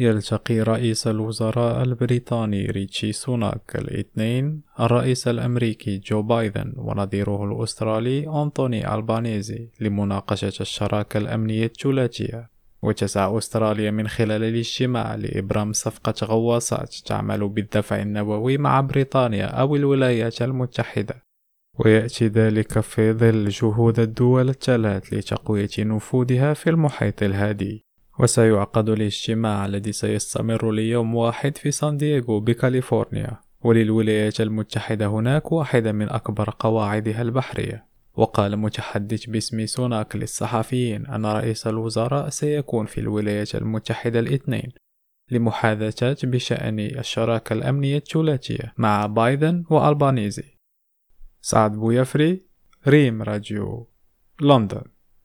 يلتقي رئيس الوزراء البريطاني ريتشي سوناك. الاثنين الرئيس الأمريكي جو بايدن ونظيره الأسترالي أنطوني ألبانيزي لمناقشة الشراكة الأمنية الثلاثية. وتسعى أستراليا من خلال الاجتماع لإبرام صفقة غواصات تعمل بالدفع النووي مع بريطانيا أو الولايات المتحدة. ويأتي ذلك في ظل جهود الدول الثلاث لتقوية نفوذها في المحيط الهادي. وسيعقد الاجتماع الذي سيستمر ليوم واحد في سان دييغو بكاليفورنيا. وللولايات المتحدة هناك واحدة من أكبر قواعدها البحرية. وقال متحدث باسم سوناك للصحفيين أن رئيس الوزراء سيكون في الولايات المتحدة الاثنين لمحادثات بشأن الشراكة الأمنية الثلاثية مع بايدن وألبانيزي. سعد بويفري ريم راديو لندن.